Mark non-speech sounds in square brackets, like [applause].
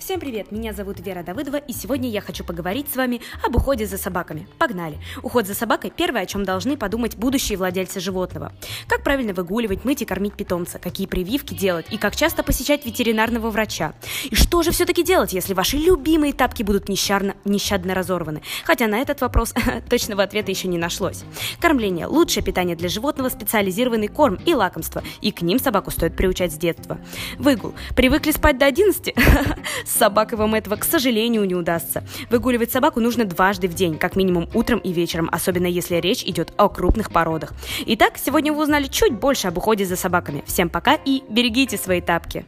Всем привет, меня зовут Вера Давыдова, и сегодня я хочу поговорить с вами об уходе за собаками. Погнали! Уход за собакой – первое, о чем должны подумать будущие владельцы животного. Как правильно выгуливать, мыть и кормить питомца, какие прививки делать и как часто посещать ветеринарного врача. И что же все-таки делать, если ваши любимые тапки будут нещадно, нещадно разорваны? Хотя на этот вопрос [laughs] точного ответа еще не нашлось. Кормление – лучшее питание для животного, специализированный корм и лакомство, и к ним собаку стоит приучать с детства. Выгул. Привыкли спать до 11? [laughs] С собакой вам этого, к сожалению, не удастся. Выгуливать собаку нужно дважды в день, как минимум утром и вечером, особенно если речь идет о крупных породах. Итак, сегодня вы узнали чуть больше об уходе за собаками. Всем пока и берегите свои тапки.